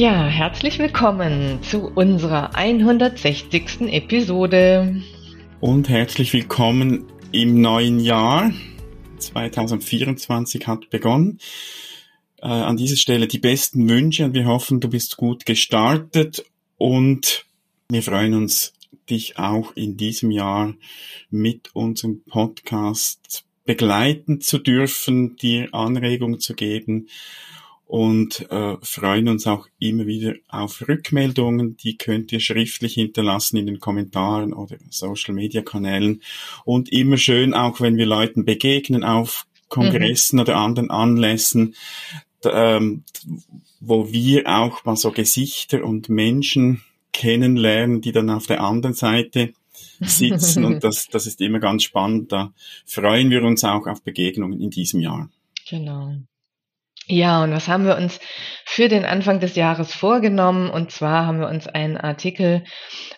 Ja, herzlich willkommen zu unserer 160. Episode. Und herzlich willkommen im neuen Jahr. 2024 hat begonnen. Äh, an dieser Stelle die besten Wünsche und wir hoffen, du bist gut gestartet und wir freuen uns dich auch in diesem Jahr mit unserem Podcast begleiten zu dürfen, dir Anregungen zu geben und äh, freuen uns auch immer wieder auf Rückmeldungen. Die könnt ihr schriftlich hinterlassen in den Kommentaren oder Social Media Kanälen und immer schön auch, wenn wir Leuten begegnen auf Kongressen mhm. oder anderen Anlässen, ähm, wo wir auch mal so Gesichter und Menschen kennenlernen, die dann auf der anderen Seite sitzen und das, das ist immer ganz spannend. Da freuen wir uns auch auf Begegnungen in diesem Jahr. Genau. Ja, und was haben wir uns für den Anfang des Jahres vorgenommen? Und zwar haben wir uns einen Artikel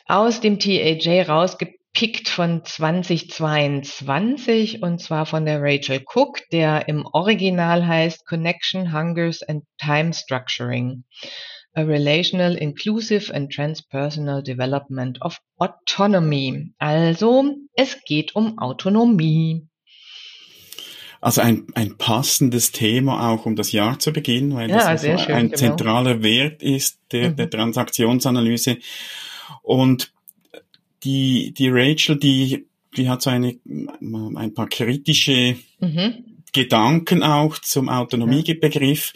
aus dem TAJ rausgepickt von 2022 und zwar von der Rachel Cook, der im Original heißt Connection, Hungers and Time Structuring a relational, inclusive and transpersonal development of autonomy. Also, es geht um Autonomie. Also ein, ein passendes Thema auch um das Jahr zu beginnen, weil ja, das also ein genau. zentraler Wert ist der, mhm. der Transaktionsanalyse. Und die, die Rachel, die, die hat so eine, ein paar kritische mhm. Gedanken auch zum Autonomiebegriff.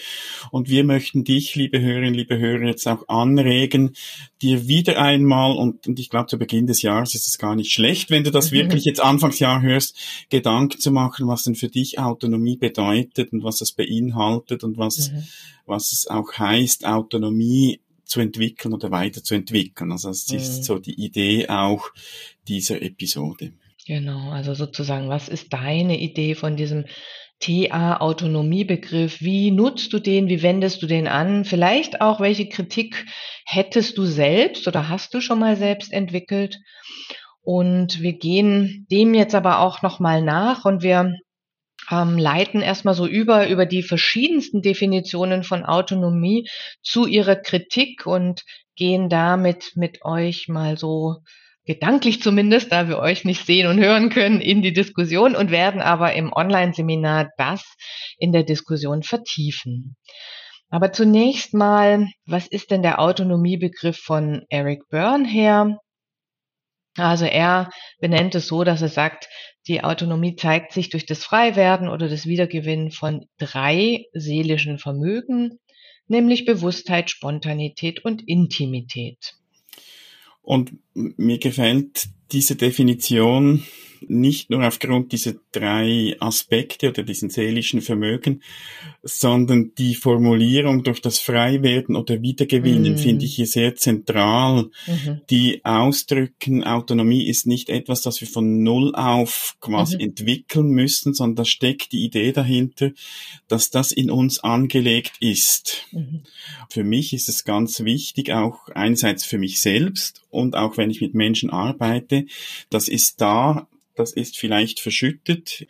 Und wir möchten dich, liebe Hörerinnen, liebe Hörer, jetzt auch anregen, dir wieder einmal, und, und ich glaube, zu Beginn des Jahres ist es gar nicht schlecht, wenn du das wirklich jetzt Anfangsjahr hörst, Gedanken zu machen, was denn für dich Autonomie bedeutet und was es beinhaltet und was, mhm. was es auch heißt, Autonomie zu entwickeln oder weiterzuentwickeln. Also das ist mhm. so die Idee auch dieser Episode. Genau, also sozusagen, was ist deine Idee von diesem TA-Autonomiebegriff. Wie nutzt du den? Wie wendest du den an? Vielleicht auch, welche Kritik hättest du selbst oder hast du schon mal selbst entwickelt? Und wir gehen dem jetzt aber auch nochmal nach und wir ähm, leiten erstmal so über, über die verschiedensten Definitionen von Autonomie zu ihrer Kritik und gehen damit mit euch mal so gedanklich zumindest, da wir euch nicht sehen und hören können, in die Diskussion und werden aber im Online-Seminar das in der Diskussion vertiefen. Aber zunächst mal, was ist denn der Autonomiebegriff von Eric Byrne her? Also er benennt es so, dass er sagt, die Autonomie zeigt sich durch das Freiwerden oder das Wiedergewinnen von drei seelischen Vermögen, nämlich Bewusstheit, Spontanität und Intimität. Und mir gefällt diese Definition nicht nur aufgrund dieser drei Aspekte oder diesen seelischen Vermögen, sondern die Formulierung durch das Freiwerden oder Wiedergewinnen mm. finde ich hier sehr zentral. Mhm. Die ausdrücken, Autonomie ist nicht etwas, das wir von Null auf quasi mhm. entwickeln müssen, sondern da steckt die Idee dahinter, dass das in uns angelegt ist. Mhm. Für mich ist es ganz wichtig, auch einerseits für mich selbst und auch wenn ich mit Menschen arbeite, das ist da das ist vielleicht verschüttet,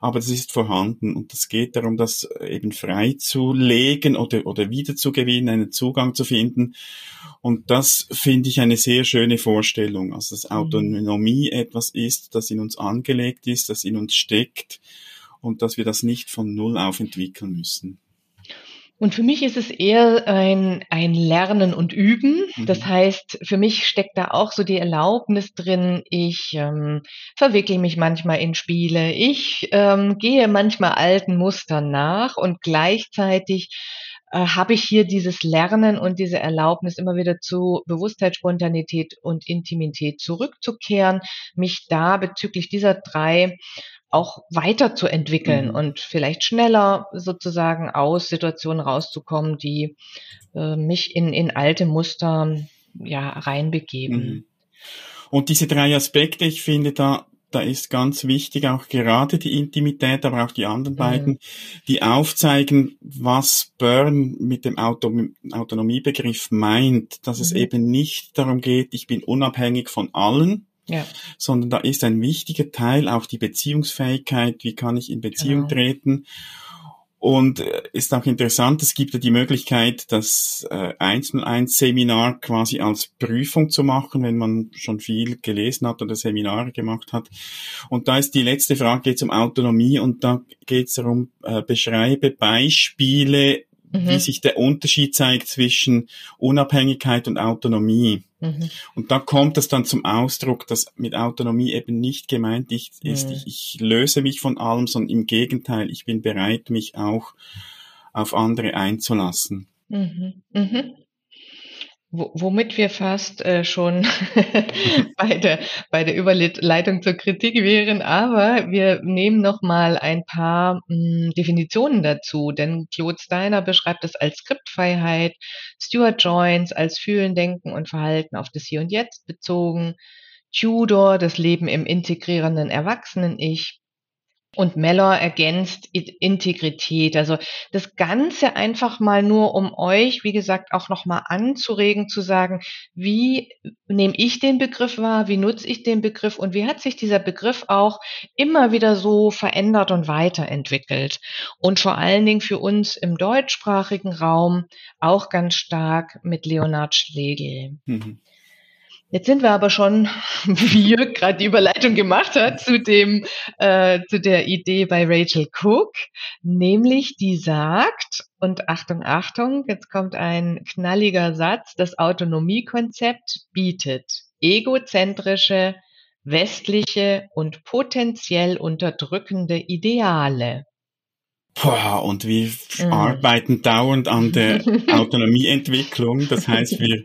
aber das ist vorhanden und es geht darum, das eben freizulegen oder, oder wiederzugewinnen, einen Zugang zu finden. Und das finde ich eine sehr schöne Vorstellung. Also, dass mhm. Autonomie etwas ist, das in uns angelegt ist, das in uns steckt und dass wir das nicht von Null auf entwickeln müssen. Und für mich ist es eher ein, ein Lernen und Üben. Mhm. Das heißt, für mich steckt da auch so die Erlaubnis drin, ich ähm, verwickle mich manchmal in Spiele, ich ähm, gehe manchmal alten Mustern nach und gleichzeitig äh, habe ich hier dieses Lernen und diese Erlaubnis, immer wieder zu Bewusstheit, Spontanität und Intimität zurückzukehren, mich da bezüglich dieser drei auch weiterzuentwickeln mhm. und vielleicht schneller sozusagen aus Situationen rauszukommen, die äh, mich in, in alte Muster ja reinbegeben. Mhm. Und diese drei Aspekte, ich finde da da ist ganz wichtig auch gerade die Intimität, aber auch die anderen beiden, mhm. die aufzeigen, was Byrne mit dem Auto Autonomiebegriff meint, dass mhm. es eben nicht darum geht, ich bin unabhängig von allen, ja. sondern da ist ein wichtiger Teil auch die Beziehungsfähigkeit, wie kann ich in Beziehung genau. treten und äh, ist auch interessant, es gibt ja die Möglichkeit, das äh, 101 Seminar quasi als Prüfung zu machen, wenn man schon viel gelesen hat oder Seminare gemacht hat. Und da ist die letzte Frage, geht es um Autonomie und da geht es darum, äh, beschreibe Beispiele, mhm. wie sich der Unterschied zeigt zwischen Unabhängigkeit und Autonomie. Mhm. Und da kommt es dann zum Ausdruck, dass mit Autonomie eben nicht gemeint ist, mhm. ich, ich löse mich von allem, sondern im Gegenteil, ich bin bereit, mich auch auf andere einzulassen. Mhm. Mhm womit wir fast äh, schon bei, der, bei der Überleitung zur Kritik wären, aber wir nehmen noch mal ein paar mh, hm, Definitionen dazu, denn Claude Steiner beschreibt es als Skriptfreiheit, Stuart Joins als Fühlen, Denken und Verhalten auf das Hier und Jetzt bezogen, Tudor das Leben im integrierenden Erwachsenen-Ich, und Mellor ergänzt Integrität. Also das Ganze einfach mal nur, um euch, wie gesagt, auch nochmal anzuregen, zu sagen, wie nehme ich den Begriff wahr, wie nutze ich den Begriff und wie hat sich dieser Begriff auch immer wieder so verändert und weiterentwickelt. Und vor allen Dingen für uns im deutschsprachigen Raum auch ganz stark mit Leonard Schlegel. Mhm. Jetzt sind wir aber schon, wie Jörg gerade die Überleitung gemacht hat, zu dem, äh, zu der Idee bei Rachel Cook, nämlich die sagt, und Achtung, Achtung, jetzt kommt ein knalliger Satz, das Autonomiekonzept bietet egozentrische, westliche und potenziell unterdrückende Ideale. Boah, und wir mhm. arbeiten dauernd an der Autonomieentwicklung. Das heißt, wir,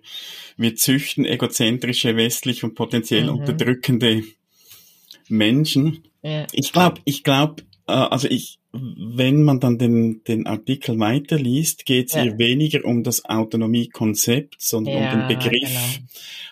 wir züchten egozentrische, westlich und potenziell mhm. unterdrückende Menschen. Ja. Ich glaube, ich glaube, äh, also ich, wenn man dann den, den Artikel weiterliest, geht es ja. hier weniger um das Autonomiekonzept, sondern ja, um den Begriff. Genau.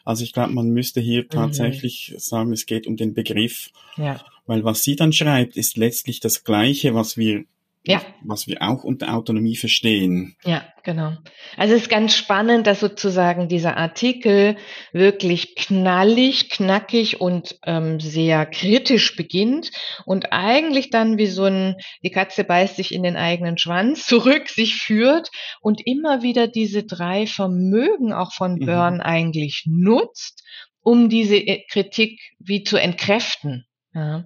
Also ich glaube, man müsste hier mhm. tatsächlich sagen, es geht um den Begriff. Ja. Weil was sie dann schreibt, ist letztlich das Gleiche, was wir ja. was wir auch unter Autonomie verstehen. Ja, genau. Also es ist ganz spannend, dass sozusagen dieser Artikel wirklich knallig, knackig und ähm, sehr kritisch beginnt und eigentlich dann wie so ein, die Katze beißt sich in den eigenen Schwanz zurück, sich führt und immer wieder diese drei Vermögen auch von mhm. Mhm. eigentlich nutzt, um diese äh, Kritik wie zu entkräften. Ja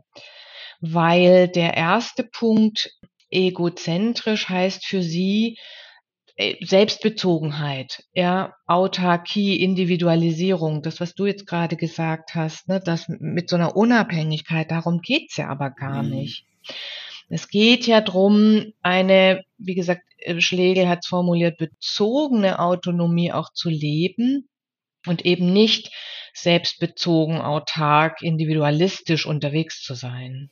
weil der erste Punkt egozentrisch heißt für sie äh, Selbstbezogenheit, ja, Autarkie, Individualisierung, das, was du jetzt gerade gesagt hast, ne, das mit so einer Unabhängigkeit, darum geht's ja aber gar mhm. nicht. Es geht ja drum, eine, wie gesagt, äh, Schlegel hat es formuliert, bezogene Autonomie auch zu leben und eben nicht selbstbezogen, autark, individualistisch unterwegs zu sein.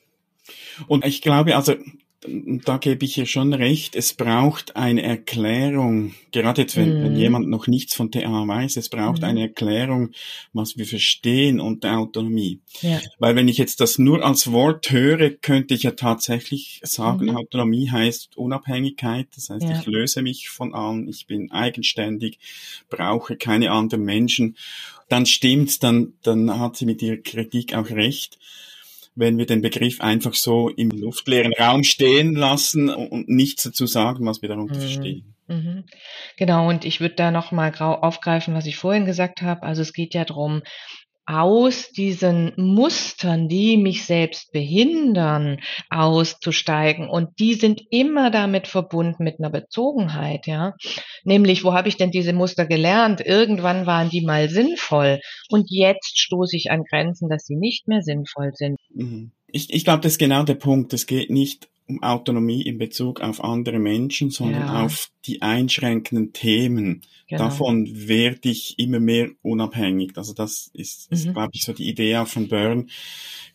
Und ich glaube, also da gebe ich ihr schon recht, es braucht eine Erklärung, gerade jetzt, wenn, mm. wenn mhm. jemand noch nichts von TA weiß, es braucht mm. eine Erklärung, was wir verstehen unter Autonomie. Ja. Weil wenn ich jetzt das nur als Wort höre, könnte ich ja tatsächlich sagen, mm. Autonomie heißt Unabhängigkeit, das heißt, ja. ich löse mich von allen, ich bin eigenständig, brauche keine anderen Menschen. Dann stimmt's, dann, dann hat sie mit ihrer Kritik auch recht wenn wir den Begriff einfach so im luftleeren Raum stehen lassen und nichts dazu sagen, was wir darunter mhm. verstehen. Mhm. Genau, und ich würde da nochmal aufgreifen, was ich vorhin gesagt habe. Also es geht ja darum, aus diesen Mustern, die mich selbst behindern, auszusteigen. Und die sind immer damit verbunden mit einer Bezogenheit, ja. Nämlich, wo habe ich denn diese Muster gelernt? Irgendwann waren die mal sinnvoll. Und jetzt stoße ich an Grenzen, dass sie nicht mehr sinnvoll sind. Mhm. Ich, ich glaube, das ist genau der Punkt. Es geht nicht um Autonomie in Bezug auf andere Menschen, sondern ja. auf die einschränkenden Themen. Genau. Davon werde ich immer mehr unabhängig. Also das ist, ist mhm. glaube ich, so die Idee auch von Byrne,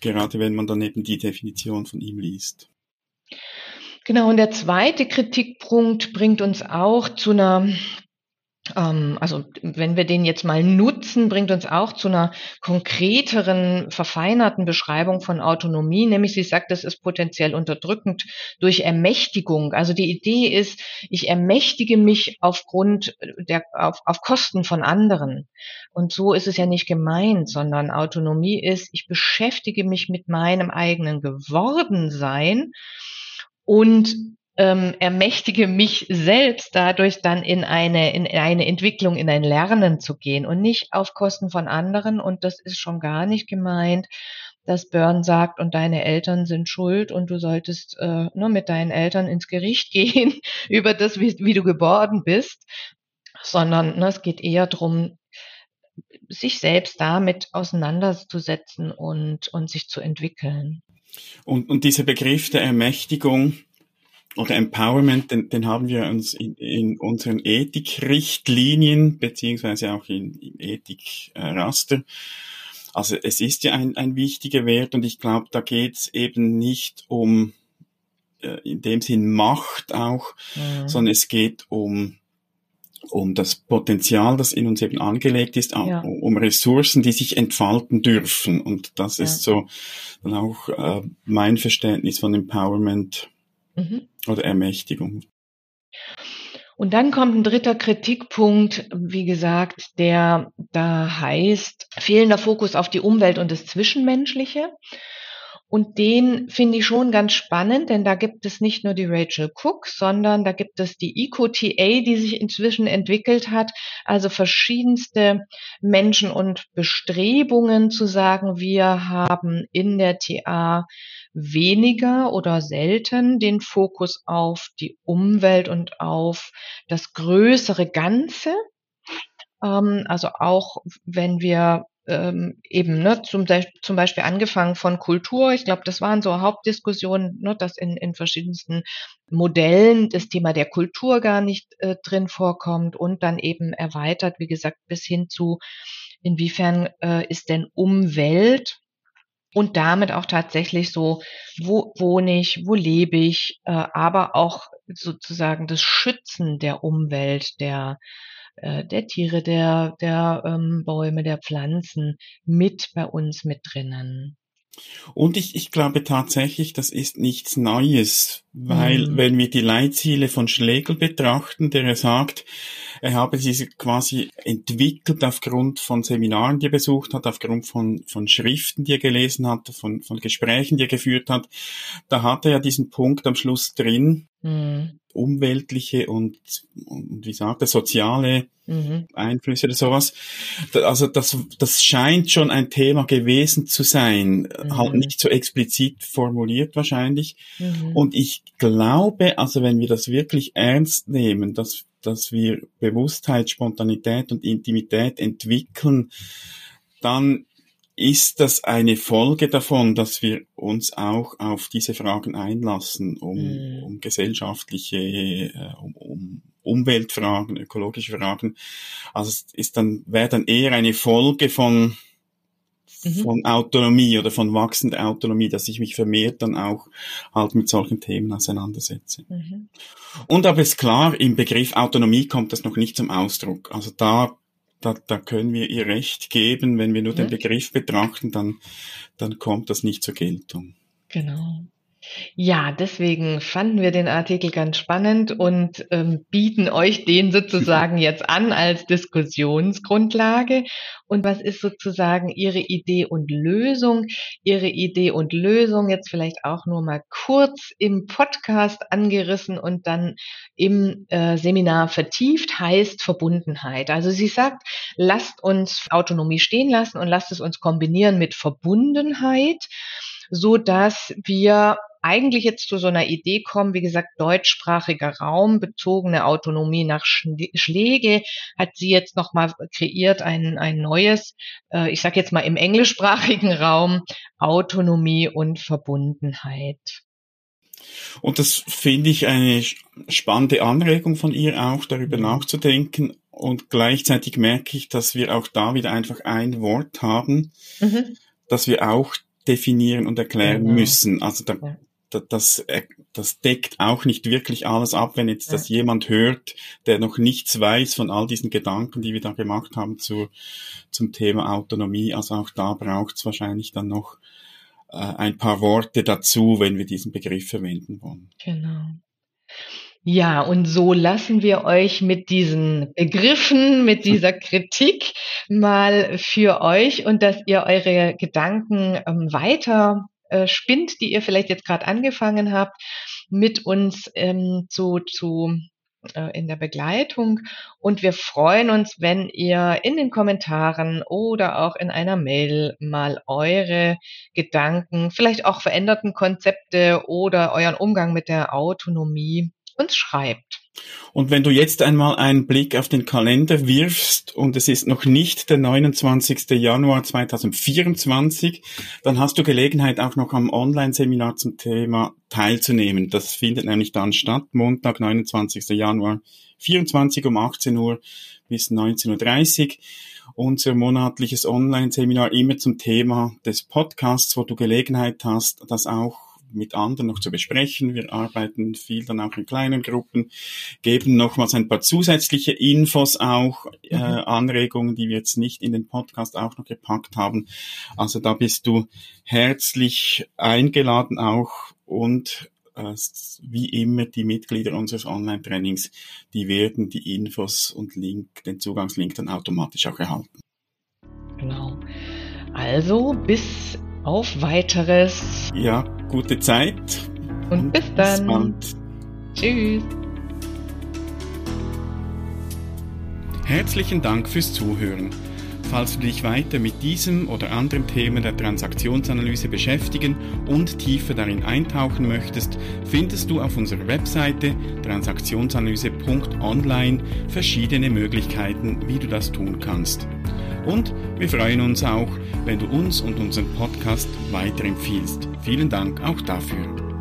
gerade wenn man dann eben die Definition von ihm liest. Genau, und der zweite Kritikpunkt bringt uns auch zu einer also wenn wir den jetzt mal nutzen, bringt uns auch zu einer konkreteren, verfeinerten Beschreibung von Autonomie, nämlich sie sagt, das ist potenziell unterdrückend durch Ermächtigung. Also die Idee ist, ich ermächtige mich aufgrund der, auf, auf Kosten von anderen. Und so ist es ja nicht gemeint, sondern Autonomie ist, ich beschäftige mich mit meinem eigenen Gewordensein und ähm, ermächtige mich selbst dadurch dann in eine, in eine Entwicklung, in ein Lernen zu gehen und nicht auf Kosten von anderen. Und das ist schon gar nicht gemeint, dass Byrne sagt, und deine Eltern sind schuld und du solltest äh, nur mit deinen Eltern ins Gericht gehen über das, wie, wie du geboren bist, sondern ne, es geht eher darum, sich selbst damit auseinanderzusetzen und, und sich zu entwickeln. Und, und dieser Begriff der Ermächtigung, oder Empowerment, den, den haben wir uns in, in unseren Ethikrichtlinien beziehungsweise auch in, im Ethikraster. Also es ist ja ein, ein wichtiger Wert und ich glaube, da geht es eben nicht um äh, in dem Sinn Macht auch, mhm. sondern es geht um um das Potenzial, das in uns eben angelegt ist, ja. um Ressourcen, die sich entfalten dürfen. Und das ja. ist so dann auch äh, mein Verständnis von Empowerment mhm. oder Ermächtigung. Und dann kommt ein dritter Kritikpunkt, wie gesagt, der da heißt fehlender Fokus auf die Umwelt und das Zwischenmenschliche. Und den finde ich schon ganz spannend, denn da gibt es nicht nur die Rachel Cook, sondern da gibt es die EcoTA, die sich inzwischen entwickelt hat, also verschiedenste Menschen und Bestrebungen zu sagen, wir haben in der TA weniger oder selten den Fokus auf die Umwelt und auf das größere Ganze. Ähm, also auch wenn wir ähm, eben ne, zum, zum Beispiel angefangen von Kultur. Ich glaube, das waren so Hauptdiskussionen, ne, dass in, in verschiedensten Modellen das Thema der Kultur gar nicht äh, drin vorkommt und dann eben erweitert, wie gesagt, bis hin zu, inwiefern äh, ist denn Umwelt und damit auch tatsächlich so, wo wohne ich, wo lebe ich, äh, aber auch sozusagen das Schützen der Umwelt, der äh, der Tiere, der der ähm, Bäume, der Pflanzen mit bei uns mit drinnen. Und ich, ich glaube tatsächlich, das ist nichts Neues, weil mhm. wenn wir die Leitziele von Schlegel betrachten, der sagt, habe sie quasi entwickelt aufgrund von Seminaren, die er besucht hat, aufgrund von, von Schriften, die er gelesen hat, von, von Gesprächen, die er geführt hat. Da hat er ja diesen Punkt am Schluss drin, mhm. umweltliche und, und wie sagt er, soziale mhm. Einflüsse oder sowas. Also das, das scheint schon ein Thema gewesen zu sein, mhm. halt nicht so explizit formuliert wahrscheinlich. Mhm. Und ich glaube, also wenn wir das wirklich ernst nehmen, dass dass wir Bewusstheit, Spontanität und Intimität entwickeln, dann ist das eine Folge davon, dass wir uns auch auf diese Fragen einlassen, um, mm. um gesellschaftliche, äh, um, um Umweltfragen, ökologische Fragen. Also es ist dann, wäre dann eher eine Folge von, mhm. von Autonomie oder von wachsender Autonomie, dass ich mich vermehrt dann auch halt mit solchen Themen auseinandersetze. Mhm. Und aber ist klar, im Begriff Autonomie kommt das noch nicht zum Ausdruck. Also da, da, da können wir ihr Recht geben. Wenn wir nur mhm. den Begriff betrachten, dann, dann kommt das nicht zur Geltung. Genau. Ja, deswegen fanden wir den Artikel ganz spannend und ähm, bieten euch den sozusagen jetzt an als Diskussionsgrundlage. Und was ist sozusagen Ihre Idee und Lösung? Ihre Idee und Lösung jetzt vielleicht auch nur mal kurz im Podcast angerissen und dann im äh, Seminar vertieft heißt Verbundenheit. Also sie sagt, lasst uns Autonomie stehen lassen und lasst es uns kombinieren mit Verbundenheit so dass wir eigentlich jetzt zu so einer Idee kommen, wie gesagt, deutschsprachiger Raum, bezogene Autonomie nach Schläge, hat sie jetzt nochmal kreiert, ein, ein neues, äh, ich sage jetzt mal im englischsprachigen Raum, Autonomie und Verbundenheit. Und das finde ich eine spannende Anregung von ihr auch, darüber mhm. nachzudenken. Und gleichzeitig merke ich, dass wir auch da wieder einfach ein Wort haben, mhm. das wir auch definieren und erklären genau. müssen. Also da, da, das, das deckt auch nicht wirklich alles ab, wenn jetzt ja. das jemand hört, der noch nichts weiß von all diesen Gedanken, die wir da gemacht haben zu, zum Thema Autonomie. Also auch da braucht es wahrscheinlich dann noch äh, ein paar Worte dazu, wenn wir diesen Begriff verwenden wollen. Genau. Ja, und so lassen wir euch mit diesen Begriffen, mit dieser Kritik mal für euch und dass ihr eure Gedanken ähm, weiter äh, spinnt, die ihr vielleicht jetzt gerade angefangen habt, mit uns ähm, zu, zu äh, in der Begleitung. Und wir freuen uns, wenn ihr in den Kommentaren oder auch in einer Mail mal eure Gedanken, vielleicht auch veränderten Konzepte oder euren Umgang mit der Autonomie uns schreibt. Und wenn du jetzt einmal einen Blick auf den Kalender wirfst und es ist noch nicht der 29. Januar 2024, dann hast du Gelegenheit auch noch am Online-Seminar zum Thema teilzunehmen. Das findet nämlich dann statt, Montag, 29. Januar, 24 um 18 Uhr bis 19.30 Uhr. Unser monatliches Online-Seminar immer zum Thema des Podcasts, wo du Gelegenheit hast, das auch mit anderen noch zu besprechen. Wir arbeiten viel dann auch in kleinen Gruppen, geben nochmals ein paar zusätzliche Infos auch, äh, mhm. Anregungen, die wir jetzt nicht in den Podcast auch noch gepackt haben. Also da bist du herzlich eingeladen auch und äh, wie immer die Mitglieder unseres Online-Trainings, die werden die Infos und Link, den Zugangslink dann automatisch auch erhalten. Genau. Also bis auf weiteres. Ja, gute Zeit. Und, und bis dann. Bis bald. Tschüss. Herzlichen Dank fürs Zuhören. Falls du dich weiter mit diesem oder anderen Themen der Transaktionsanalyse beschäftigen und tiefer darin eintauchen möchtest, findest du auf unserer Webseite transaktionsanalyse.online verschiedene Möglichkeiten, wie du das tun kannst. Und wir freuen uns auch, wenn du uns und unseren Podcast weiterempfiehlst. Vielen Dank auch dafür.